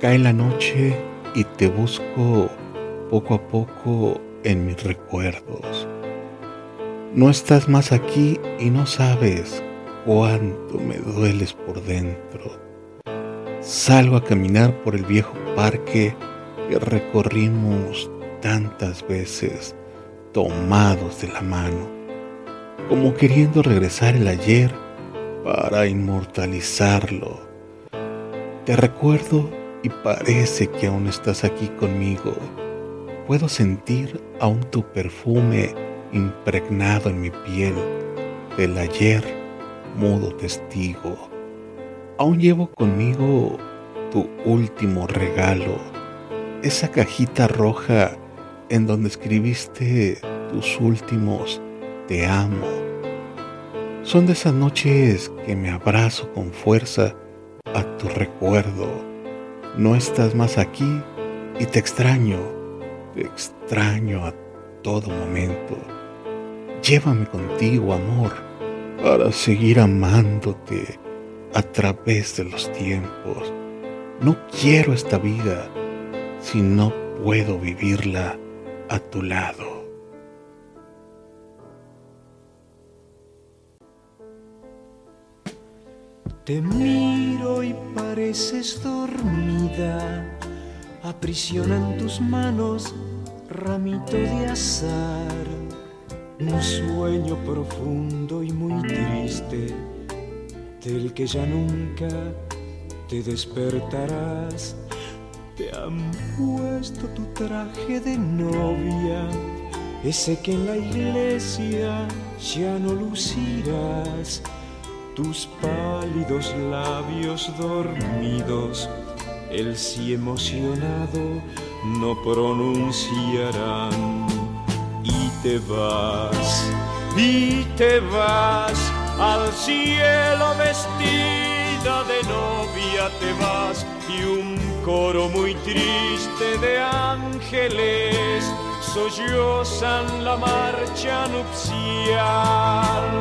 Cae la noche y te busco poco a poco en mis recuerdos. No estás más aquí y no sabes cuánto me dueles por dentro. Salgo a caminar por el viejo parque que recorrimos tantas veces tomados de la mano, como queriendo regresar el ayer para inmortalizarlo. Te recuerdo y parece que aún estás aquí conmigo. Puedo sentir aún tu perfume impregnado en mi piel del ayer, mudo testigo. Aún llevo conmigo tu último regalo, esa cajita roja en donde escribiste tus últimos te amo. Son de esas noches que me abrazo con fuerza a tu recuerdo no estás más aquí y te extraño, te extraño a todo momento. Llévame contigo, amor, para seguir amándote a través de los tiempos. No quiero esta vida si no puedo vivirla a tu lado. Te miro y pareces dormida, aprisionan tus manos ramito de azar, un sueño profundo y muy triste, del que ya nunca te despertarás. Te han puesto tu traje de novia, ese que en la iglesia ya no lucirás tus pálidos labios dormidos, el sí emocionado no pronunciarán. Y te vas, y te vas al cielo vestida de novia, te vas y un coro muy triste de ángeles. Sollozan la marcha nupcial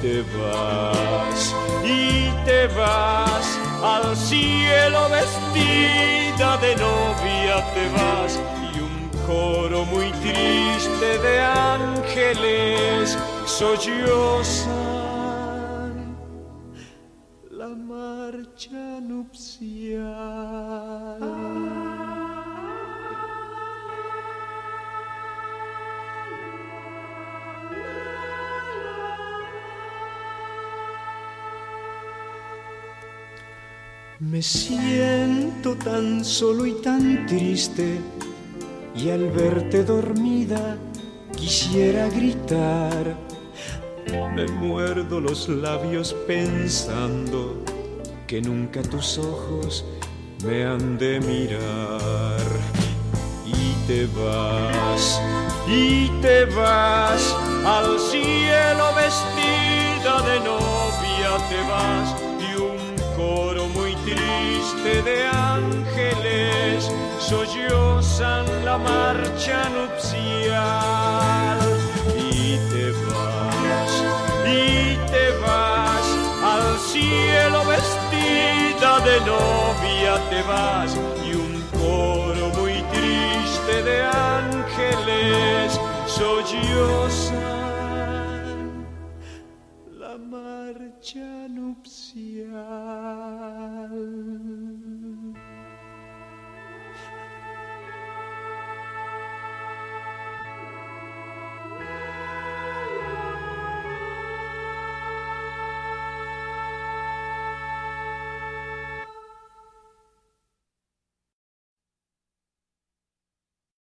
te vas y te vas al cielo vestida de novia te vas y un coro muy triste de ángeles sollozan la marcha nupcial. Me siento tan solo y tan triste y al verte dormida quisiera gritar. Me muerdo los labios pensando que nunca tus ojos me han de mirar. Y te vas, y te vas al cielo vestida de novia, te vas y un coro triste de ángeles sollozan la marcha nupcial. Y te vas y te vas al cielo vestida de novia te vas. Y un coro muy triste de ángeles sollozan la marcha nupcial.